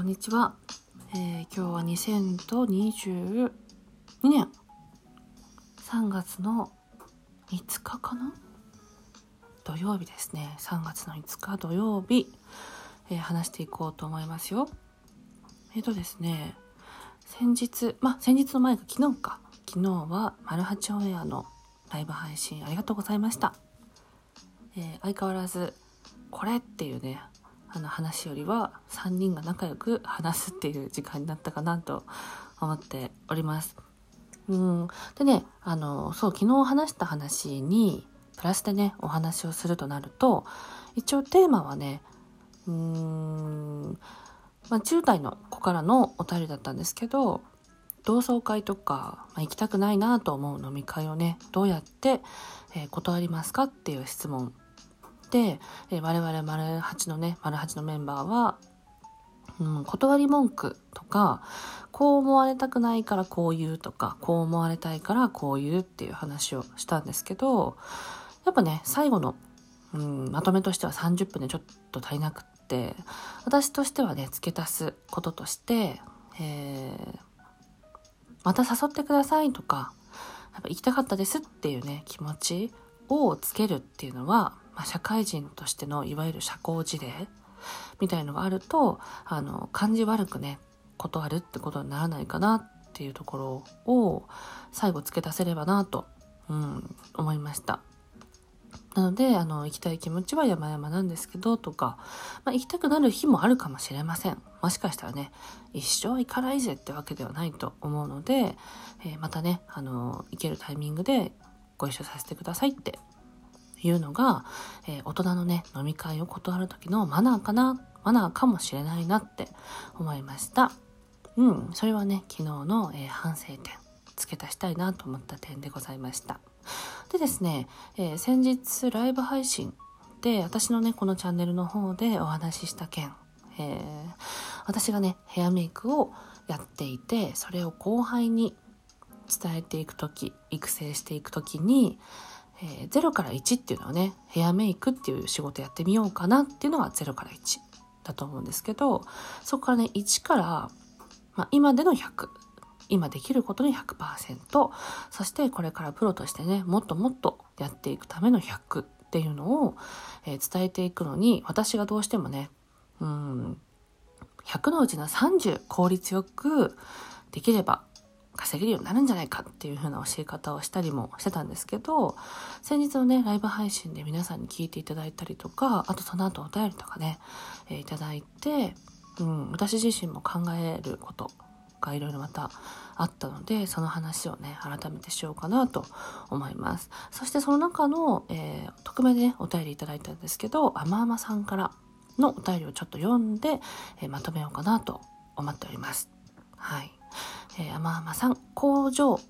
こんにちは、えー、今日は2022年。3月の5日かな？土曜日ですね。3月の5日土曜日、えー、話していこうと思いますよ。えっ、ー、とですね先日まあ先日の前が昨日か。昨日はマルハチオンエアのライブ配信ありがとうございました、えー、相変わらずこれっていうねあの話よりは3人が仲良く話すっていう時間になったかなと思っております。うん、でねあのそう昨日話した話にプラスでねお話をするとなると一応テーマはねうーん、まあ、10代の子からのお便りだったんですけど同窓会とか、まあ、行きたくないなと思う飲み会をねどうやって、えー、断りますかっていう質問、え、我々丸八のね、丸八のメンバーは、うん、断り文句とか、こう思われたくないからこう言うとか、こう思われたいからこう言うっていう話をしたんですけど、やっぱね、最後の、うん、まとめとしては30分でちょっと足りなくって、私としてはね、付け足すこととして、えー、また誘ってくださいとか、やっぱ行きたかったですっていうね、気持ちをつけるっていうのは、まあ、社会人としてのいわゆる社交辞令みたいのがあるとあの感じ悪くね断るってことにならないかなっていうところを最後付け出せればなと、うん、思いました。なので、あの、行きたい気持ちは山々なんですけど、とか、まあ、行きたくなる日もあるかもしれません。もしかしたらね、一生行かないぜってわけではないと思うので、えー、またね、あの、行けるタイミングでご一緒させてくださいっていうのが、えー、大人のね、飲み会を断る時のマナーかな、マナーかもしれないなって思いました。うん、それはね、昨日の、えー、反省点、付け足したいなと思った点でございました。でですね、えー、先日ライブ配信で私のね、このチャンネルの方でお話しした件、えー、私がね、ヘアメイクをやっていて、それを後輩に伝えていく時育成していく時に、えー、0から1っていうのはね、ヘアメイクっていう仕事やってみようかなっていうのが0から1だと思うんですけど、そこからね、1から、まあ、今での100、今できることの100%、そしてこれからプロとしてね、もっともっとやっていくための100っていうのを、えー、伝えていくのに、私がどうしてもね、うん、100のうちの30効率よくできれば稼げるようになるんじゃないかっていう風な教え方をしたりもしてたんですけど、先日のね、ライブ配信で皆さんに聞いていただいたりとか、あとその後お便りとかね、えー、いただいて、うん、私自身も考えることがいろいろまたあったので、その話をね、改めてしようかなと思います。そしてその中の、えー、匿名でね、お便りいただいたんですけど、あまあまさんからのお便りをちょっと読んで、えー、まとめようかなと思っております。はい。えー、甘々さん、工場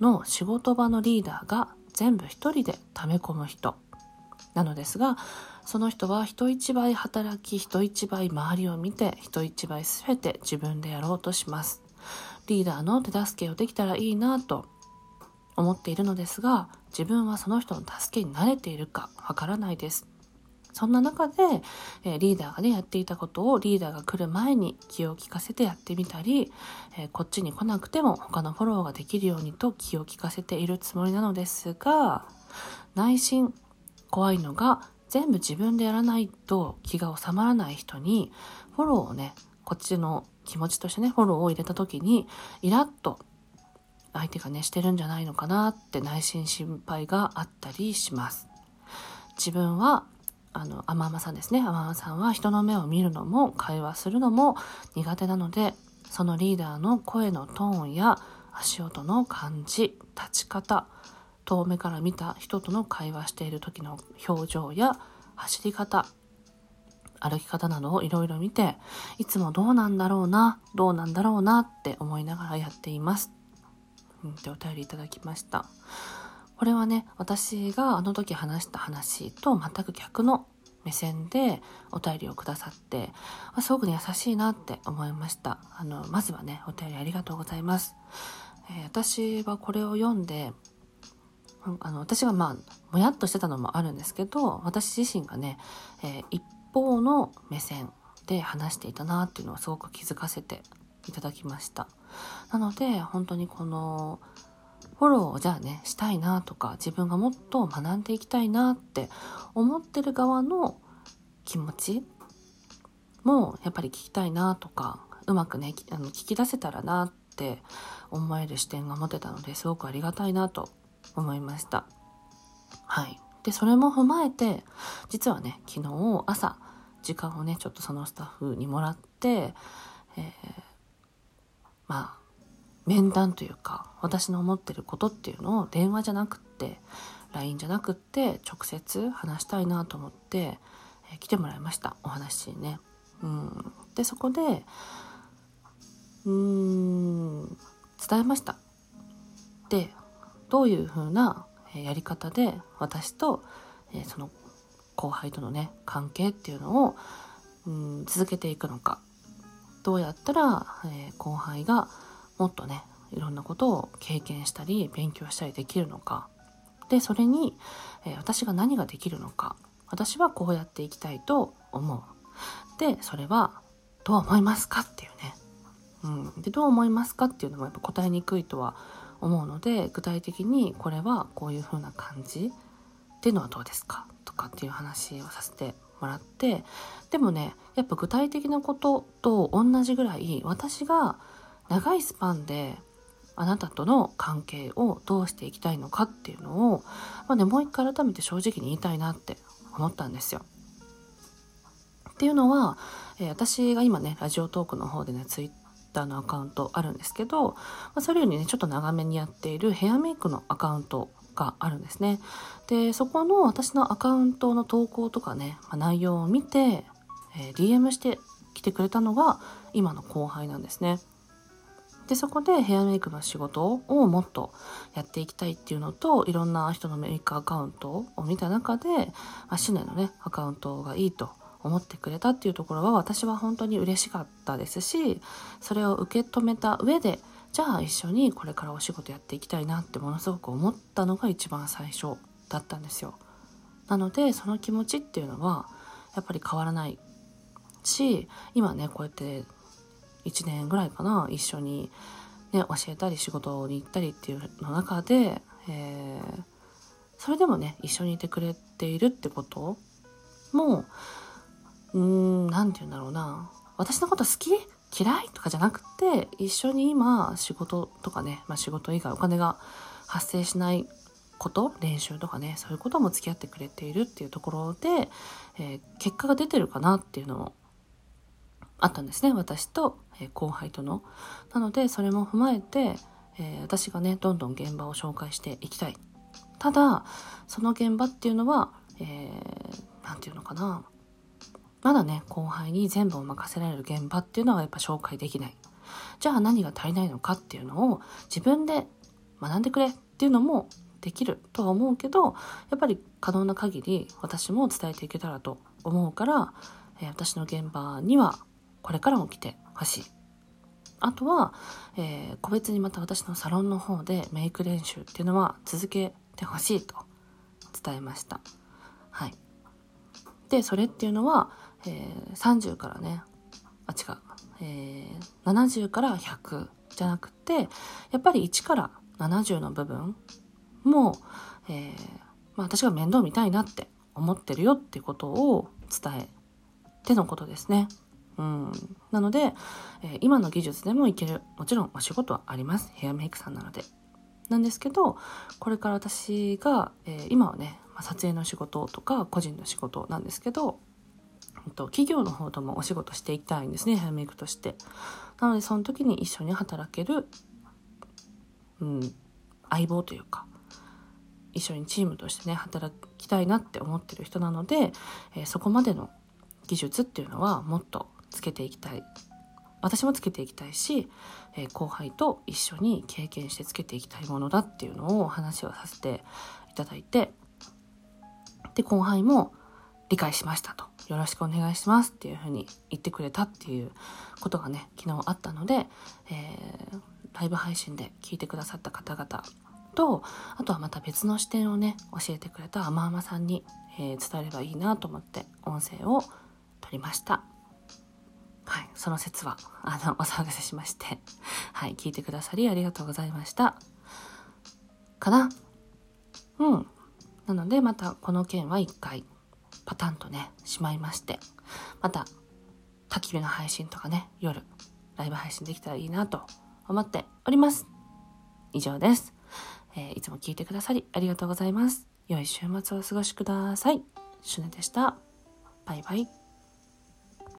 の仕事場のリーダーが全部一人で溜め込む人なのですが、その人は人一倍働き、人一倍周りを見て、人一倍全て自分でやろうとします。リーダーの手助けをできたらいいなと思っているのですが、自分はその人の助けに慣れているかわからないです。そんな中で、え、リーダーがね、やっていたことをリーダーが来る前に気を利かせてやってみたり、え、こっちに来なくても他のフォローができるようにと気を利かせているつもりなのですが、内心怖いのが全部自分でやらないと気が収まらない人にフォローをね、こっちの気持ちとしてね、フォローを入れた時にイラッと相手がね、してるんじゃないのかなって内心心配があったりします。自分はあの、甘々さんですね。甘々さんは人の目を見るのも会話するのも苦手なので、そのリーダーの声のトーンや足音の感じ、立ち方、遠目から見た人との会話している時の表情や走り方、歩き方などをいろいろ見て、いつもどうなんだろうな、どうなんだろうなって思いながらやっています。うん、ってお便りいただきました。これはね、私があの時話した話と全く逆の目線でお便りをくださってま、すごくね、優しいなって思いました。あの、まずはね、お便りありがとうございます。えー、私はこれを読んで、あの、私がまあ、もやっとしてたのもあるんですけど、私自身がね、えー、一方の目線で話していたなっていうのをすごく気づかせていただきましたなので本当にこのフォローをじゃあねしたいなとか自分がもっと学んでいきたいなって思ってる側の気持ちもやっぱり聞きたいなとかうまくねあの聞き出せたらなって思える視点が持てたのですごくありがたいなと思いました。はい。でそれも踏まえて実はね昨日朝時間をねちょっとそのスタッフにもらって、えー、まあ面談というか私の思ってることっていうのを電話じゃなくって LINE じゃなくって直接話したいなと思って、えー、来てもらいましたお話ね。うん、でそこでうーん伝えました。でどういう風なやり方で私と、えー、その後輩とのね関係っていうのを、うん、続けていくのかどうやったら、えー、後輩がもっとねいろんなことを経験したり勉強したりできるのか。でそれに、えー、私が何ができるのか。私はこうやっていきたいと思う。でそれはどう思いますかっていうね、うん、でどう思いますかっていうのもやっぱ答えにくいとは思うので具体的にこれはこういう風な感じ。っていうのはどうですか？とかっていう話をさせてもらって。でもねやっぱ具体的なことと同じぐらい私が長いスパンであなたとの関係をどうしていきたいのかっていうのを、まあね、もう一回改めて正直に言いたいなって思ったんですよ。っていうのは、えー、私が今ねラジオトークの方でねツイッターのアカウントあるんですけど、まあ、それよりねちょっと長めにやっているヘアメイクのアカウントがあるんですね。でそこの私のアカウントの投稿とかね、まあ、内容を見て、えー、DM してきてくれたのが今の後輩なんですね。でそこでヘアメイクの仕事をもっとやっていきたいっていうのといろんな人のメイクアカウントを見た中で、まあ、市内のねアカウントがいいと思ってくれたっていうところは私は本当に嬉しかったですしそれを受け止めた上でじゃあ一緒にこれからお仕事やっていきたいなってものすごく思ったのが一番最初だったんですよ。なのでその気持ちっていうのはやっぱり変わらないし今ねこうやって1年ぐらいかな一緒に、ね、教えたり仕事に行ったりっていうの中で、えー、それでもね一緒にいてくれているってこともうーん何て言うんだろうな。私のこと好き？嫌い？とかじゃなくて一緒に今仕事とかね、まあ、仕事以外お金が発生しないこと練習とかねそういうことも付き合ってくれているっていうところで、えー、結果が出てるかなっていうのもあったんですね私と、えー、後輩との。なのでそれも踏まえて、えー、私がねどんどん現場を紹介していきたい。ただその現場っていうのは何、えー、て言うのかなまだね後輩に全部を任せられる現場っていうのはやっぱ紹介できない。じゃあ何が足りないのかっていうのを自分で学んでくれっていうのもできるとは思うけどやっぱり可能な限り私も伝えていけたらと思うから、えー、私の現場にはこれからも来てほしい。あとは、えー、個別にまた私のサロンの方でメイク練習っていうのは続けてほしいと伝えました。はい。で、それっていうのは、えー、30からね、あ、違う、えー、70から100じゃなくて、やっぱり1から70の部分も、えー、まあ私が面倒見たいなって思ってるよっていうことを伝えてのことですね。うん、なので、え、今の技術でもいける。もちろんお仕事はあります。ヘアメイクさんなので。なんですけどこれから私が、え、今はね、撮影の仕事とか個人の仕事なんですけど企業の方ともお仕事していきたいんですねヘアメイクとして。なのでその時に一緒に働ける、うん、相棒というか一緒にチームとしてね働きたいなって思ってる人なので、えー、そこまでの技術っていうのはもっとつけていきたい私もつけていきたいし、えー、後輩と一緒に経験してつけていきたいものだっていうのを話をさせていただいてで後輩も理解しましたとよろしくお願いしますっていうふうに言ってくれたっていうことがね昨日あったので、えー、ライブ配信で聞いてくださった方々とあとはまた別の視点をね教えてくれた甘々さんに、えー、伝えればいいなと思って音声を撮りました。はい、その説は、あの、お騒がせしまして、はい、聞いてくださりありがとうございました。かな？うん。なので、またこの件は一回、パタンとね、しまいまして、また、焚き火の配信とかね、夜、ライブ配信できたらいいなと思っております。以上です。えー、いつも聞いてくださりありがとうございます。良い週末をお過ごしください。シュネでした。バイバイ。